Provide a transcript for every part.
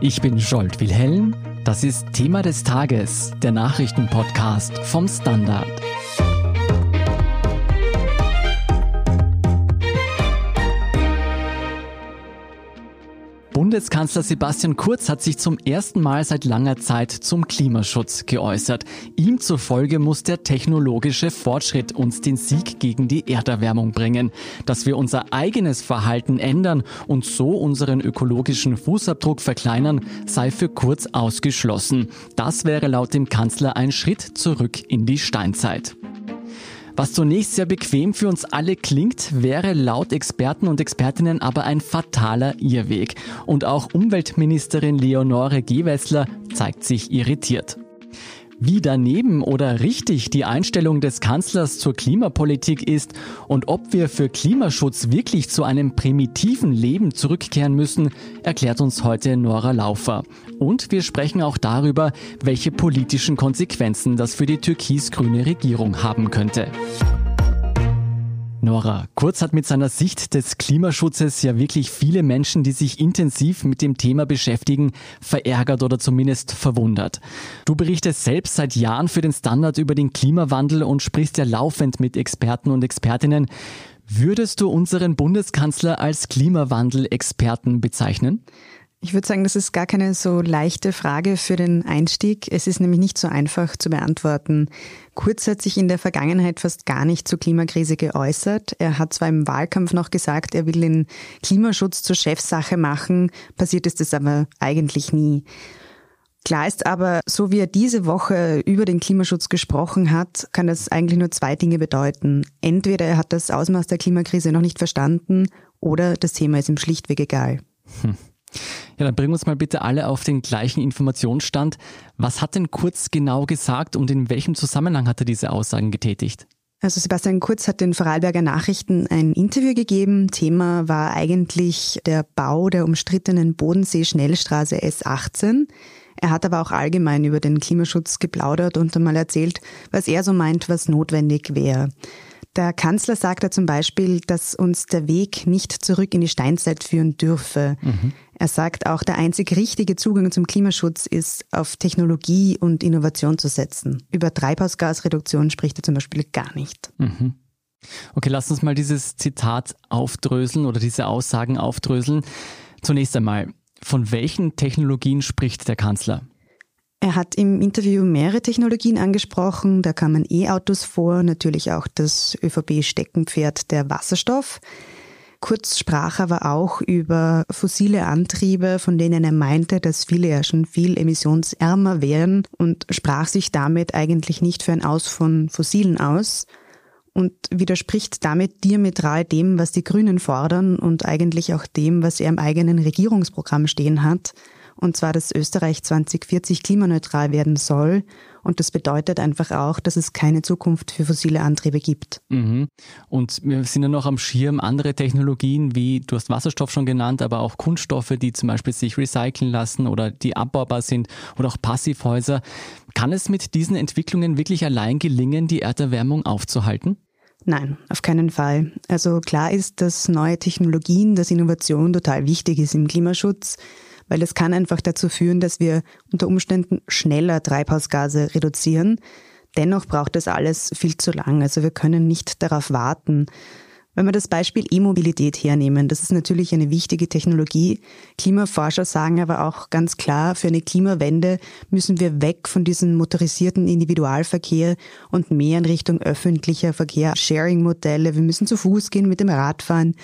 Ich bin Scholt Wilhelm. Das ist Thema des Tages, der Nachrichtenpodcast vom Standard. Bundeskanzler Sebastian Kurz hat sich zum ersten Mal seit langer Zeit zum Klimaschutz geäußert. Ihm zufolge muss der technologische Fortschritt uns den Sieg gegen die Erderwärmung bringen. Dass wir unser eigenes Verhalten ändern und so unseren ökologischen Fußabdruck verkleinern, sei für Kurz ausgeschlossen. Das wäre laut dem Kanzler ein Schritt zurück in die Steinzeit. Was zunächst sehr bequem für uns alle klingt, wäre laut Experten und Expertinnen aber ein fataler Irrweg. Und auch Umweltministerin Leonore Gewessler zeigt sich irritiert. Wie daneben oder richtig die Einstellung des Kanzlers zur Klimapolitik ist und ob wir für Klimaschutz wirklich zu einem primitiven Leben zurückkehren müssen, erklärt uns heute Nora Laufer. Und wir sprechen auch darüber, welche politischen Konsequenzen das für die türkis-grüne Regierung haben könnte. Nora, Kurz hat mit seiner Sicht des Klimaschutzes ja wirklich viele Menschen, die sich intensiv mit dem Thema beschäftigen, verärgert oder zumindest verwundert. Du berichtest selbst seit Jahren für den Standard über den Klimawandel und sprichst ja laufend mit Experten und Expertinnen. Würdest du unseren Bundeskanzler als Klimawandelexperten bezeichnen? Ich würde sagen, das ist gar keine so leichte Frage für den Einstieg. Es ist nämlich nicht so einfach zu beantworten. Kurz hat sich in der Vergangenheit fast gar nicht zur Klimakrise geäußert. Er hat zwar im Wahlkampf noch gesagt, er will den Klimaschutz zur Chefsache machen, passiert ist es aber eigentlich nie. Klar ist aber, so wie er diese Woche über den Klimaschutz gesprochen hat, kann das eigentlich nur zwei Dinge bedeuten. Entweder er hat das Ausmaß der Klimakrise noch nicht verstanden oder das Thema ist ihm schlichtweg egal. Hm. Ja, dann bringen wir uns mal bitte alle auf den gleichen Informationsstand. Was hat denn Kurz genau gesagt und in welchem Zusammenhang hat er diese Aussagen getätigt? Also Sebastian Kurz hat den Vorarlberger Nachrichten ein Interview gegeben. Thema war eigentlich der Bau der umstrittenen Bodensee-Schnellstraße S18. Er hat aber auch allgemein über den Klimaschutz geplaudert und einmal erzählt, was er so meint, was notwendig wäre. Der Kanzler sagte zum Beispiel, dass uns der Weg nicht zurück in die Steinzeit führen dürfe. Mhm. Er sagt auch, der einzig richtige Zugang zum Klimaschutz ist, auf Technologie und Innovation zu setzen. Über Treibhausgasreduktion spricht er zum Beispiel gar nicht. Mhm. Okay, lass uns mal dieses Zitat aufdröseln oder diese Aussagen aufdröseln. Zunächst einmal, von welchen Technologien spricht der Kanzler? Er hat im Interview mehrere Technologien angesprochen. Da kamen E-Autos vor, natürlich auch das ÖVP-Steckenpferd der Wasserstoff. Kurz sprach aber auch über fossile Antriebe, von denen er meinte, dass viele ja schon viel emissionsärmer wären und sprach sich damit eigentlich nicht für ein Aus von Fossilen aus und widerspricht damit diametral dem, was die Grünen fordern und eigentlich auch dem, was er im eigenen Regierungsprogramm stehen hat und zwar, dass Österreich 2040 klimaneutral werden soll. Und das bedeutet einfach auch, dass es keine Zukunft für fossile Antriebe gibt. Mhm. Und wir sind ja noch am Schirm andere Technologien, wie du hast Wasserstoff schon genannt, aber auch Kunststoffe, die zum Beispiel sich recyceln lassen oder die abbaubar sind oder auch Passivhäuser. Kann es mit diesen Entwicklungen wirklich allein gelingen, die Erderwärmung aufzuhalten? Nein, auf keinen Fall. Also klar ist, dass neue Technologien, dass Innovation total wichtig ist im Klimaschutz weil es kann einfach dazu führen, dass wir unter Umständen schneller Treibhausgase reduzieren. Dennoch braucht das alles viel zu lang. Also wir können nicht darauf warten. Wenn wir das Beispiel E-Mobilität hernehmen, das ist natürlich eine wichtige Technologie. Klimaforscher sagen aber auch ganz klar, für eine Klimawende müssen wir weg von diesem motorisierten Individualverkehr und mehr in Richtung öffentlicher Verkehr, Sharing-Modelle. Wir müssen zu Fuß gehen, mit dem Rad fahren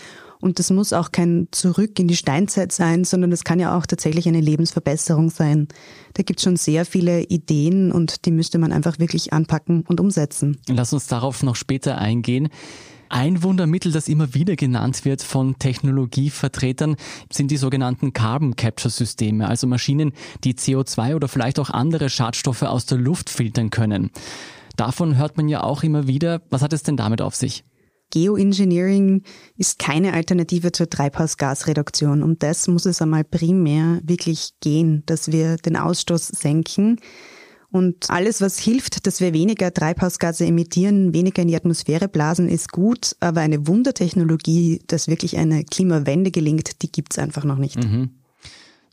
und das muss auch kein Zurück in die Steinzeit sein, sondern das kann ja auch tatsächlich eine Lebensverbesserung sein. Da gibt es schon sehr viele Ideen und die müsste man einfach wirklich anpacken und umsetzen. Lass uns darauf noch später eingehen. Ein Wundermittel, das immer wieder genannt wird von Technologievertretern, sind die sogenannten Carbon Capture Systeme, also Maschinen, die CO2 oder vielleicht auch andere Schadstoffe aus der Luft filtern können. Davon hört man ja auch immer wieder. Was hat es denn damit auf sich? Geoengineering ist keine Alternative zur Treibhausgasreduktion. Um das muss es einmal primär wirklich gehen, dass wir den Ausstoß senken. Und alles, was hilft, dass wir weniger Treibhausgase emittieren, weniger in die Atmosphäre blasen, ist gut. Aber eine Wundertechnologie, dass wirklich eine Klimawende gelingt, die gibt's einfach noch nicht. Mhm.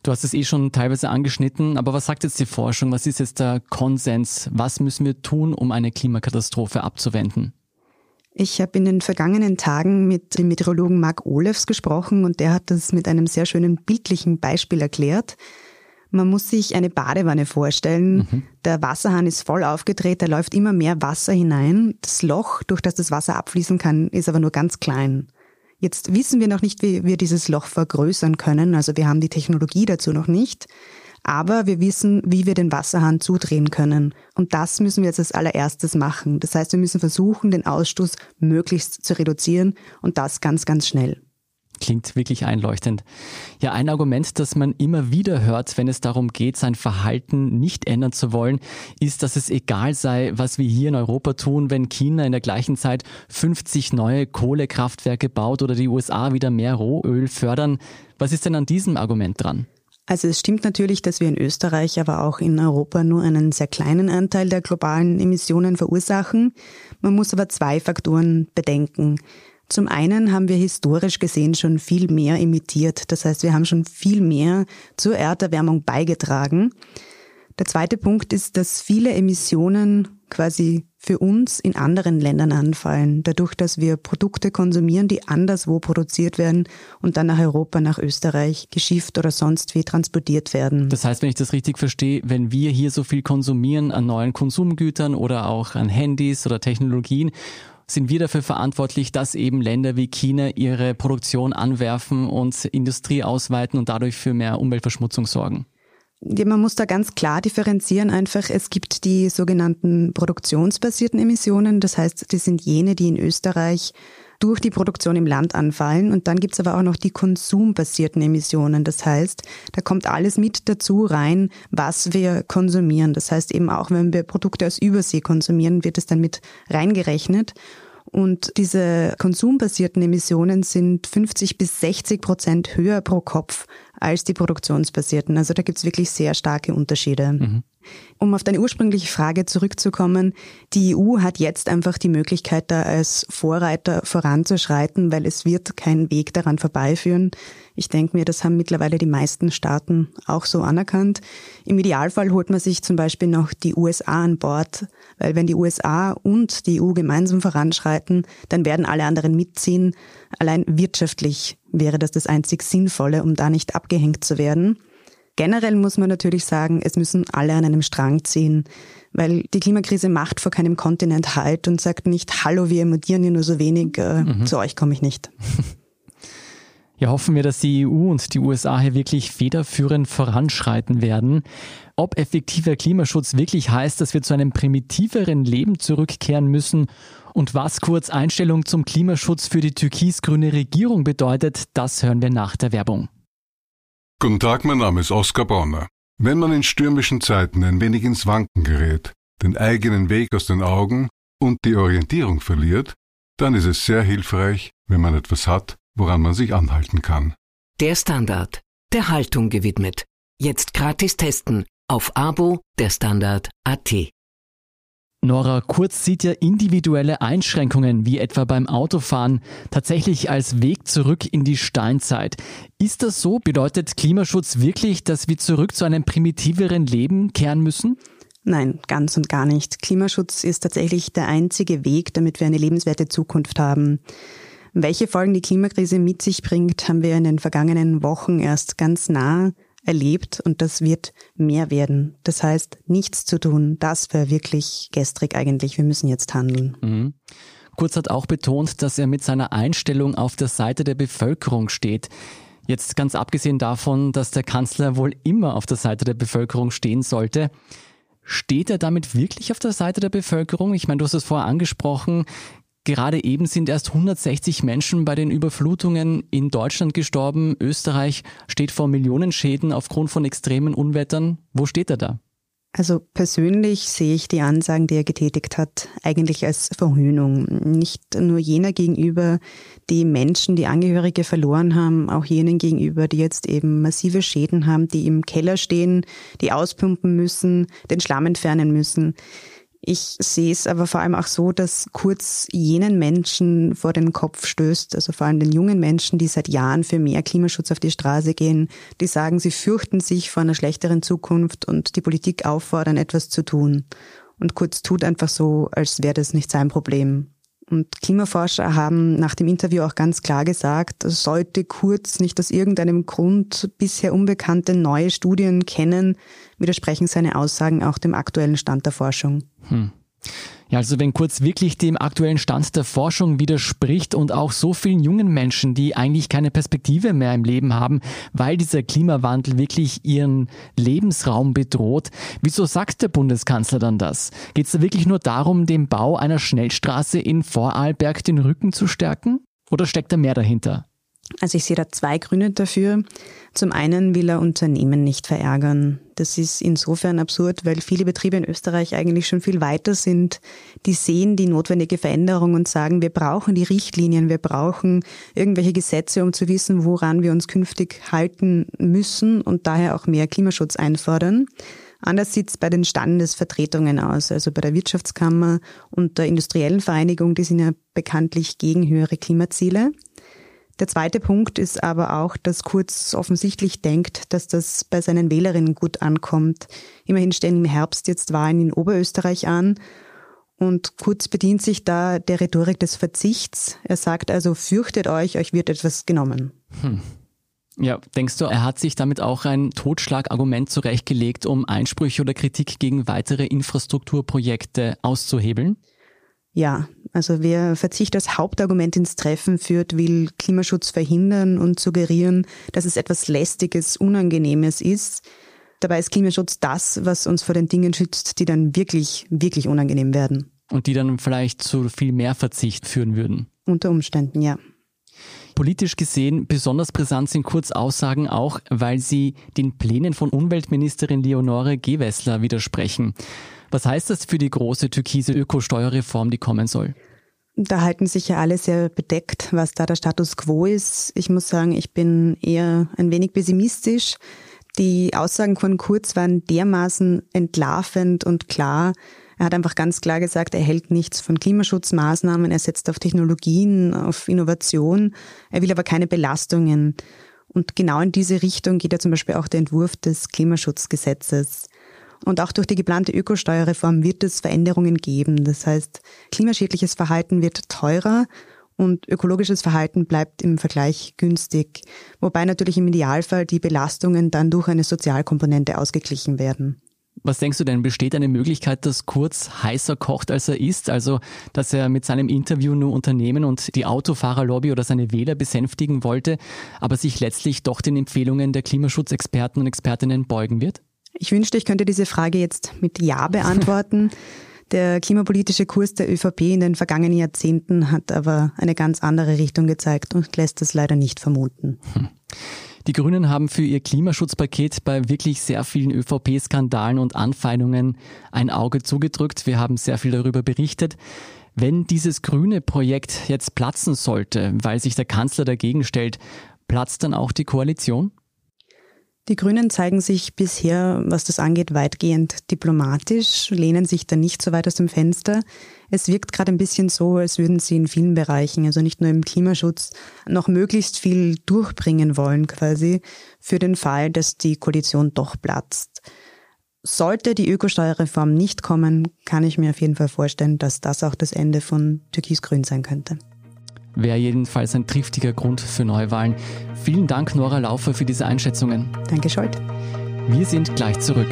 Du hast es eh schon teilweise angeschnitten, aber was sagt jetzt die Forschung? Was ist jetzt der Konsens? Was müssen wir tun, um eine Klimakatastrophe abzuwenden? Ich habe in den vergangenen Tagen mit dem Meteorologen Mark Olefs gesprochen und der hat das mit einem sehr schönen bildlichen Beispiel erklärt. Man muss sich eine Badewanne vorstellen. Mhm. Der Wasserhahn ist voll aufgedreht, da läuft immer mehr Wasser hinein. Das Loch, durch das das Wasser abfließen kann, ist aber nur ganz klein. Jetzt wissen wir noch nicht, wie wir dieses Loch vergrößern können. Also wir haben die Technologie dazu noch nicht. Aber wir wissen, wie wir den Wasserhahn zudrehen können. Und das müssen wir jetzt als allererstes machen. Das heißt, wir müssen versuchen, den Ausstoß möglichst zu reduzieren und das ganz, ganz schnell. Klingt wirklich einleuchtend. Ja, ein Argument, das man immer wieder hört, wenn es darum geht, sein Verhalten nicht ändern zu wollen, ist, dass es egal sei, was wir hier in Europa tun, wenn China in der gleichen Zeit 50 neue Kohlekraftwerke baut oder die USA wieder mehr Rohöl fördern. Was ist denn an diesem Argument dran? Also es stimmt natürlich, dass wir in Österreich, aber auch in Europa nur einen sehr kleinen Anteil der globalen Emissionen verursachen. Man muss aber zwei Faktoren bedenken. Zum einen haben wir historisch gesehen schon viel mehr emittiert. Das heißt, wir haben schon viel mehr zur Erderwärmung beigetragen. Der zweite Punkt ist, dass viele Emissionen quasi für uns in anderen Ländern anfallen, dadurch, dass wir Produkte konsumieren, die anderswo produziert werden und dann nach Europa, nach Österreich geschifft oder sonst wie transportiert werden. Das heißt, wenn ich das richtig verstehe, wenn wir hier so viel konsumieren an neuen Konsumgütern oder auch an Handys oder Technologien sind wir dafür verantwortlich, dass eben Länder wie China ihre Produktion anwerfen und Industrie ausweiten und dadurch für mehr Umweltverschmutzung sorgen? Ja, man muss da ganz klar differenzieren. Einfach, es gibt die sogenannten produktionsbasierten Emissionen. Das heißt, das sind jene, die in Österreich durch die Produktion im Land anfallen. Und dann gibt's aber auch noch die konsumbasierten Emissionen. Das heißt, da kommt alles mit dazu rein, was wir konsumieren. Das heißt eben auch, wenn wir Produkte aus Übersee konsumieren, wird es dann mit reingerechnet. Und diese konsumbasierten Emissionen sind 50 bis 60 Prozent höher pro Kopf als die produktionsbasierten. Also da gibt's wirklich sehr starke Unterschiede. Mhm. Um auf deine ursprüngliche Frage zurückzukommen, die EU hat jetzt einfach die Möglichkeit, da als Vorreiter voranzuschreiten, weil es wird kein Weg daran vorbeiführen. Ich denke mir, das haben mittlerweile die meisten Staaten auch so anerkannt. Im Idealfall holt man sich zum Beispiel noch die USA an Bord, weil wenn die USA und die EU gemeinsam voranschreiten, dann werden alle anderen mitziehen. Allein wirtschaftlich wäre das das einzig Sinnvolle, um da nicht abgehängt zu werden. Generell muss man natürlich sagen, es müssen alle an einem Strang ziehen, weil die Klimakrise macht vor keinem Kontinent Halt und sagt nicht, hallo, wir emittieren hier nur so wenig, äh, mhm. zu euch komme ich nicht. Ja, hoffen wir, dass die EU und die USA hier wirklich federführend voranschreiten werden. Ob effektiver Klimaschutz wirklich heißt, dass wir zu einem primitiveren Leben zurückkehren müssen und was kurz Einstellung zum Klimaschutz für die türkis-grüne Regierung bedeutet, das hören wir nach der Werbung. Guten Tag, mein Name ist Oskar Bonner. Wenn man in stürmischen Zeiten ein wenig ins Wanken gerät, den eigenen Weg aus den Augen und die Orientierung verliert, dann ist es sehr hilfreich, wenn man etwas hat, woran man sich anhalten kann. Der Standard, der Haltung gewidmet. Jetzt gratis testen auf Abo der Standard AT. Nora Kurz sieht ja individuelle Einschränkungen, wie etwa beim Autofahren, tatsächlich als Weg zurück in die Steinzeit. Ist das so? Bedeutet Klimaschutz wirklich, dass wir zurück zu einem primitiveren Leben kehren müssen? Nein, ganz und gar nicht. Klimaschutz ist tatsächlich der einzige Weg, damit wir eine lebenswerte Zukunft haben. Welche Folgen die Klimakrise mit sich bringt, haben wir in den vergangenen Wochen erst ganz nah erlebt und das wird mehr werden. Das heißt, nichts zu tun, das wäre wirklich gestrig eigentlich. Wir müssen jetzt handeln. Mhm. Kurz hat auch betont, dass er mit seiner Einstellung auf der Seite der Bevölkerung steht. Jetzt ganz abgesehen davon, dass der Kanzler wohl immer auf der Seite der Bevölkerung stehen sollte. Steht er damit wirklich auf der Seite der Bevölkerung? Ich meine, du hast es vorher angesprochen. Gerade eben sind erst 160 Menschen bei den Überflutungen in Deutschland gestorben. Österreich steht vor Millionenschäden aufgrund von extremen Unwettern. Wo steht er da? Also persönlich sehe ich die Ansagen, die er getätigt hat, eigentlich als Verhöhnung. Nicht nur jener gegenüber, die Menschen, die Angehörige verloren haben, auch jenen gegenüber, die jetzt eben massive Schäden haben, die im Keller stehen, die auspumpen müssen, den Schlamm entfernen müssen. Ich sehe es aber vor allem auch so, dass Kurz jenen Menschen vor den Kopf stößt, also vor allem den jungen Menschen, die seit Jahren für mehr Klimaschutz auf die Straße gehen, die sagen, sie fürchten sich vor einer schlechteren Zukunft und die Politik auffordern, etwas zu tun. Und Kurz tut einfach so, als wäre das nicht sein Problem. Und Klimaforscher haben nach dem Interview auch ganz klar gesagt, sollte Kurz nicht aus irgendeinem Grund bisher unbekannte neue Studien kennen, widersprechen seine Aussagen auch dem aktuellen Stand der Forschung. Hm. Ja, also wenn Kurz wirklich dem aktuellen Stand der Forschung widerspricht und auch so vielen jungen Menschen, die eigentlich keine Perspektive mehr im Leben haben, weil dieser Klimawandel wirklich ihren Lebensraum bedroht, wieso sagt der Bundeskanzler dann das? Geht es da wirklich nur darum, dem Bau einer Schnellstraße in Vorarlberg den Rücken zu stärken? Oder steckt da mehr dahinter? Also ich sehe da zwei Gründe dafür. Zum einen will er Unternehmen nicht verärgern. Das ist insofern absurd, weil viele Betriebe in Österreich eigentlich schon viel weiter sind. Die sehen die notwendige Veränderung und sagen, wir brauchen die Richtlinien, wir brauchen irgendwelche Gesetze, um zu wissen, woran wir uns künftig halten müssen und daher auch mehr Klimaschutz einfordern. Anders sieht es bei den Standesvertretungen aus, also bei der Wirtschaftskammer und der industriellen Vereinigung, die sind ja bekanntlich gegen höhere Klimaziele. Der zweite Punkt ist aber auch, dass Kurz offensichtlich denkt, dass das bei seinen Wählerinnen gut ankommt. Immerhin stehen im Herbst jetzt Wahlen in Oberösterreich an. Und Kurz bedient sich da der Rhetorik des Verzichts. Er sagt also, fürchtet euch, euch wird etwas genommen. Hm. Ja, denkst du, er hat sich damit auch ein Totschlagargument zurechtgelegt, um Einsprüche oder Kritik gegen weitere Infrastrukturprojekte auszuhebeln? Ja, also wer Verzicht als Hauptargument ins Treffen führt, will Klimaschutz verhindern und suggerieren, dass es etwas Lästiges, Unangenehmes ist. Dabei ist Klimaschutz das, was uns vor den Dingen schützt, die dann wirklich, wirklich unangenehm werden. Und die dann vielleicht zu viel mehr Verzicht führen würden. Unter Umständen, ja. Politisch gesehen besonders brisant sind Kurzaussagen auch, weil sie den Plänen von Umweltministerin Leonore Gewessler widersprechen. Was heißt das für die große türkise Ökosteuerreform, die kommen soll? Da halten sich ja alle sehr bedeckt, was da der Status quo ist. Ich muss sagen, ich bin eher ein wenig pessimistisch. Die Aussagen von Kurz waren dermaßen entlarvend und klar. Er hat einfach ganz klar gesagt, er hält nichts von Klimaschutzmaßnahmen, er setzt auf Technologien, auf Innovation, er will aber keine Belastungen. Und genau in diese Richtung geht ja zum Beispiel auch der Entwurf des Klimaschutzgesetzes. Und auch durch die geplante Ökosteuerreform wird es Veränderungen geben. Das heißt, klimaschädliches Verhalten wird teurer und ökologisches Verhalten bleibt im Vergleich günstig. Wobei natürlich im Idealfall die Belastungen dann durch eine Sozialkomponente ausgeglichen werden. Was denkst du denn, besteht eine Möglichkeit, dass Kurz heißer kocht, als er ist? Also, dass er mit seinem Interview nur Unternehmen und die Autofahrerlobby oder seine Wähler besänftigen wollte, aber sich letztlich doch den Empfehlungen der Klimaschutzexperten und Expertinnen beugen wird? Ich wünschte, ich könnte diese Frage jetzt mit Ja beantworten. Der klimapolitische Kurs der ÖVP in den vergangenen Jahrzehnten hat aber eine ganz andere Richtung gezeigt und lässt es leider nicht vermuten. Hm. Die Grünen haben für ihr Klimaschutzpaket bei wirklich sehr vielen ÖVP-Skandalen und Anfeindungen ein Auge zugedrückt. Wir haben sehr viel darüber berichtet. Wenn dieses grüne Projekt jetzt platzen sollte, weil sich der Kanzler dagegen stellt, platzt dann auch die Koalition? Die Grünen zeigen sich bisher, was das angeht, weitgehend diplomatisch, lehnen sich da nicht so weit aus dem Fenster. Es wirkt gerade ein bisschen so, als würden sie in vielen Bereichen, also nicht nur im Klimaschutz, noch möglichst viel durchbringen wollen quasi für den Fall, dass die Koalition doch platzt. Sollte die Ökosteuerreform nicht kommen, kann ich mir auf jeden Fall vorstellen, dass das auch das Ende von Türkis-Grün sein könnte wäre jedenfalls ein triftiger Grund für Neuwahlen. Vielen Dank, Nora Laufer, für diese Einschätzungen. Danke, Scholt. Wir sind gleich zurück.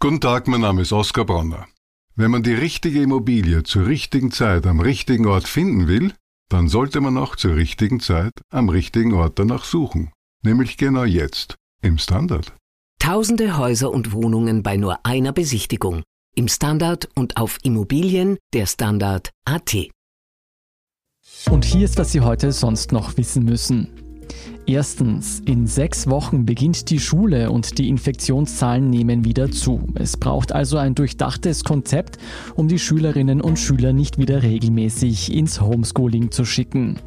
Guten Tag, mein Name ist Oskar Bronner. Wenn man die richtige Immobilie zur richtigen Zeit am richtigen Ort finden will, dann sollte man auch zur richtigen Zeit am richtigen Ort danach suchen. Nämlich genau jetzt, im Standard. Tausende Häuser und Wohnungen bei nur einer Besichtigung im Standard und auf Immobilien der Standard AT. Und hier ist, was Sie heute sonst noch wissen müssen. Erstens, in sechs Wochen beginnt die Schule und die Infektionszahlen nehmen wieder zu. Es braucht also ein durchdachtes Konzept, um die Schülerinnen und Schüler nicht wieder regelmäßig ins Homeschooling zu schicken.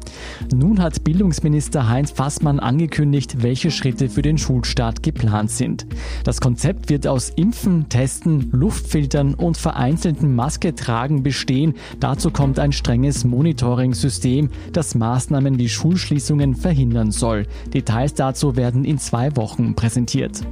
Nun hat Bildungsminister Heinz Fassmann angekündigt, welche Schritte für den Schulstart geplant sind. Das Konzept wird aus Impfen, Testen, Luftfiltern und vereinzelten Masketragen bestehen. Dazu kommt ein strenges Monitoring-System, das Maßnahmen wie Schulschließungen verhindern soll. Details dazu werden in zwei Wochen präsentiert.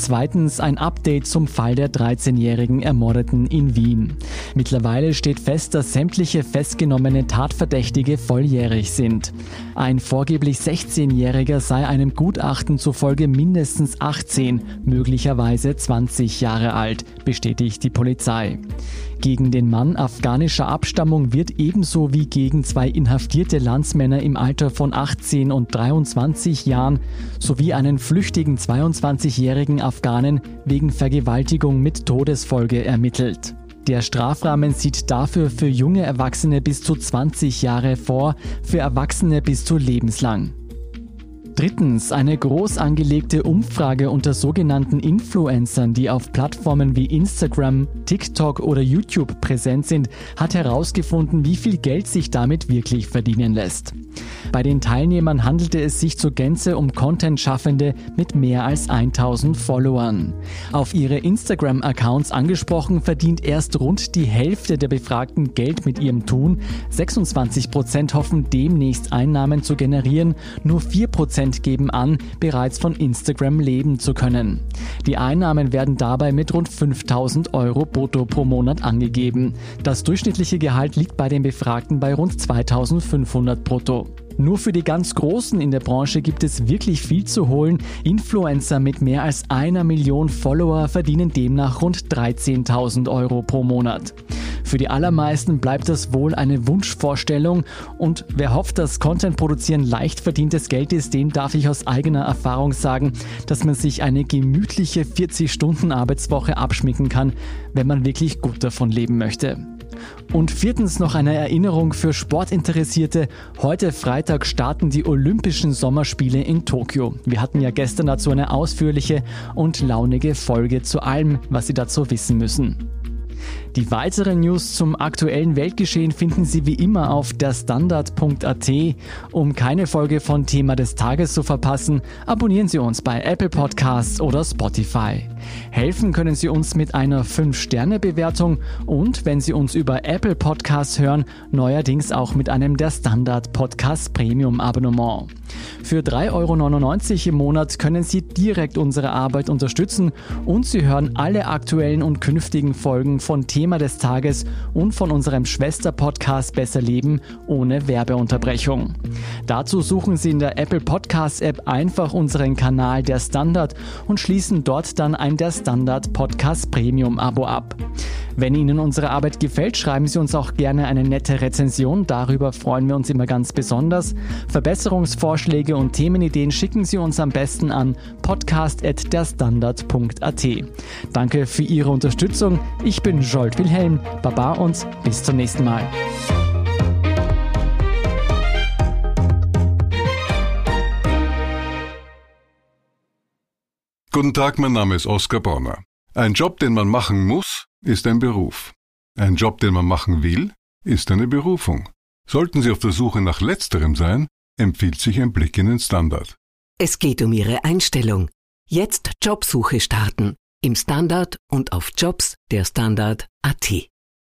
Zweitens ein Update zum Fall der 13-jährigen Ermordeten in Wien. Mittlerweile steht fest, dass sämtliche festgenommene Tatverdächtige volljährig sind. Ein vorgeblich 16-Jähriger sei einem Gutachten zufolge mindestens 18, möglicherweise 20 Jahre alt, bestätigt die Polizei. Gegen den Mann afghanischer Abstammung wird ebenso wie gegen zwei inhaftierte Landsmänner im Alter von 18 und 23 Jahren sowie einen flüchtigen 22-jährigen Afghanen wegen Vergewaltigung mit Todesfolge ermittelt. Der Strafrahmen sieht dafür für junge Erwachsene bis zu 20 Jahre vor, für Erwachsene bis zu lebenslang. Drittens, eine groß angelegte Umfrage unter sogenannten Influencern, die auf Plattformen wie Instagram, TikTok oder YouTube präsent sind, hat herausgefunden, wie viel Geld sich damit wirklich verdienen lässt. Bei den Teilnehmern handelte es sich zur Gänze um Content-Schaffende mit mehr als 1000 Followern. Auf ihre Instagram-Accounts angesprochen verdient erst rund die Hälfte der Befragten Geld mit ihrem Tun. 26% hoffen demnächst Einnahmen zu generieren, nur 4% geben an, bereits von Instagram leben zu können. Die Einnahmen werden dabei mit rund 5000 Euro brutto pro Monat angegeben. Das durchschnittliche Gehalt liegt bei den Befragten bei rund 2500 brutto. Nur für die ganz Großen in der Branche gibt es wirklich viel zu holen. Influencer mit mehr als einer Million Follower verdienen demnach rund 13.000 Euro pro Monat. Für die allermeisten bleibt das wohl eine Wunschvorstellung und wer hofft, dass Content produzieren leicht verdientes Geld ist, dem darf ich aus eigener Erfahrung sagen, dass man sich eine gemütliche 40-Stunden-Arbeitswoche abschminken kann, wenn man wirklich gut davon leben möchte. Und viertens noch eine Erinnerung für Sportinteressierte. Heute Freitag starten die Olympischen Sommerspiele in Tokio. Wir hatten ja gestern dazu eine ausführliche und launige Folge zu allem, was Sie dazu wissen müssen. Die weiteren News zum aktuellen Weltgeschehen finden Sie wie immer auf derstandard.at. Um keine Folge von Thema des Tages zu verpassen, abonnieren Sie uns bei Apple Podcasts oder Spotify. Helfen können Sie uns mit einer 5-Sterne-Bewertung und wenn Sie uns über Apple Podcasts hören, neuerdings auch mit einem der Standard Podcast Premium Abonnement. Für 3,99 Euro im Monat können Sie direkt unsere Arbeit unterstützen und Sie hören alle aktuellen und künftigen Folgen von Thema des Tages und von unserem Schwester-Podcast Besser Leben ohne Werbeunterbrechung. Dazu suchen Sie in der Apple Podcast App einfach unseren Kanal Der Standard und schließen dort dann ein Der Standard Podcast Premium Abo ab. Wenn Ihnen unsere Arbeit gefällt, schreiben Sie uns auch gerne eine nette Rezension. Darüber freuen wir uns immer ganz besonders. Verbesserungsvorschläge und Themenideen schicken Sie uns am besten an podcast.derstandard.at. Danke für Ihre Unterstützung. Ich bin Jolt Wilhelm. Baba und bis zum nächsten Mal. Guten Tag, mein Name ist Oskar Bonner. Ein Job, den man machen muss, ist ein Beruf. Ein Job, den man machen will, ist eine Berufung. Sollten Sie auf der Suche nach letzterem sein, empfiehlt sich ein Blick in den Standard. Es geht um Ihre Einstellung. Jetzt Jobsuche starten. Im Standard und auf Jobs der Standard.at.